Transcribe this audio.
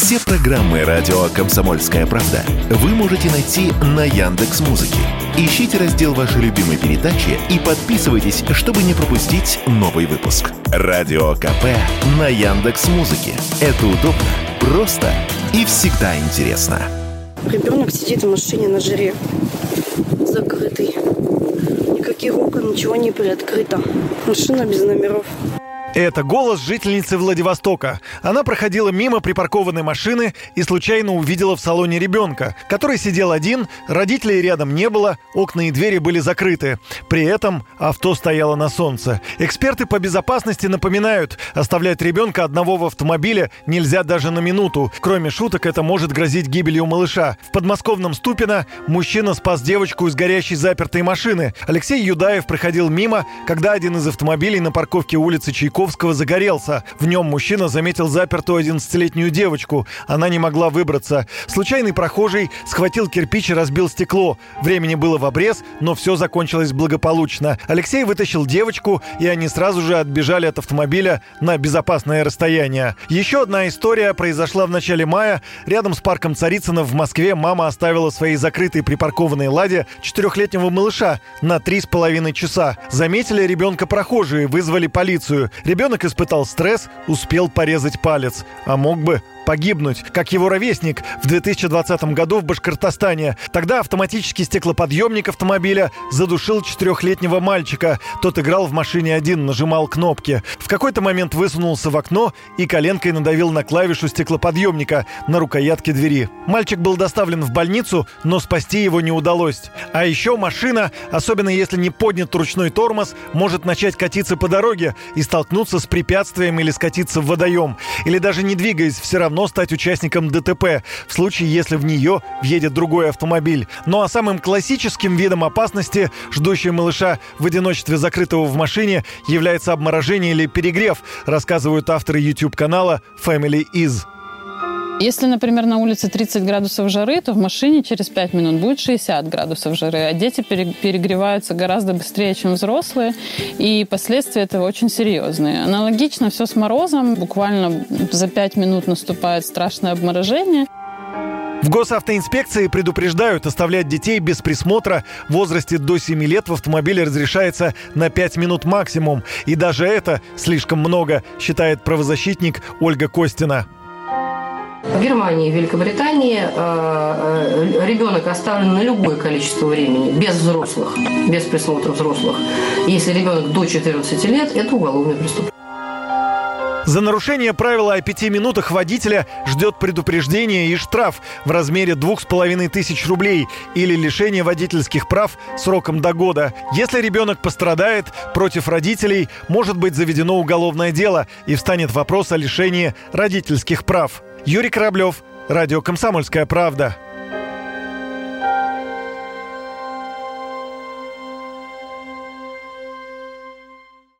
Все программы радио Комсомольская правда вы можете найти на Яндекс Музыке. Ищите раздел вашей любимой передачи и подписывайтесь, чтобы не пропустить новый выпуск. Радио КП на Яндекс Музыке. Это удобно, просто и всегда интересно. Ребенок сидит в машине на жаре, закрытый. Никаких окон, ничего не приоткрыто. Машина без номеров. Это голос жительницы Владивостока. Она проходила мимо припаркованной машины и случайно увидела в салоне ребенка, который сидел один, родителей рядом не было, окна и двери были закрыты. При этом авто стояло на солнце. Эксперты по безопасности напоминают, оставлять ребенка одного в автомобиле нельзя даже на минуту. Кроме шуток, это может грозить гибелью малыша. В подмосковном Ступино мужчина спас девочку из горящей запертой машины. Алексей Юдаев проходил мимо, когда один из автомобилей на парковке улицы Чайкова Чайковского загорелся. В нем мужчина заметил запертую 11-летнюю девочку. Она не могла выбраться. Случайный прохожий схватил кирпич и разбил стекло. Времени было в обрез, но все закончилось благополучно. Алексей вытащил девочку, и они сразу же отбежали от автомобиля на безопасное расстояние. Еще одна история произошла в начале мая. Рядом с парком Царицына в Москве мама оставила своей закрытой припаркованной «Ладе» четырехлетнего малыша на три с половиной часа. Заметили ребенка прохожие, вызвали полицию. Ребенок испытал стресс, успел порезать палец, а мог бы погибнуть, как его ровесник в 2020 году в Башкортостане. Тогда автоматический стеклоподъемник автомобиля задушил четырехлетнего мальчика. Тот играл в машине один, нажимал кнопки. В какой-то момент высунулся в окно и коленкой надавил на клавишу стеклоподъемника на рукоятке двери. Мальчик был доставлен в больницу, но спасти его не удалось. А еще машина, особенно если не поднят ручной тормоз, может начать катиться по дороге и столкнуться с препятствием или скатиться в водоем. Или даже не двигаясь, все равно равно стать участником ДТП, в случае, если в нее въедет другой автомобиль. Ну а самым классическим видом опасности, ждущей малыша в одиночестве закрытого в машине, является обморожение или перегрев, рассказывают авторы YouTube-канала Family Is. Если, например, на улице 30 градусов жары, то в машине через 5 минут будет 60 градусов жары, а дети перегреваются гораздо быстрее, чем взрослые, и последствия этого очень серьезные. Аналогично все с морозом. Буквально за 5 минут наступает страшное обморожение. В госавтоинспекции предупреждают, оставлять детей без присмотра в возрасте до 7 лет в автомобиле разрешается на 5 минут максимум. И даже это слишком много, считает правозащитник Ольга Костина. В Германии и Великобритании э, э, ребенок оставлен на любое количество времени, без взрослых, без присмотра взрослых. Если ребенок до 14 лет, это уголовное преступление. За нарушение правила о пяти минутах водителя ждет предупреждение и штраф в размере двух с половиной тысяч рублей или лишение водительских прав сроком до года. Если ребенок пострадает, против родителей может быть заведено уголовное дело и встанет вопрос о лишении родительских прав. Юрий Кораблев, Радио «Комсомольская правда».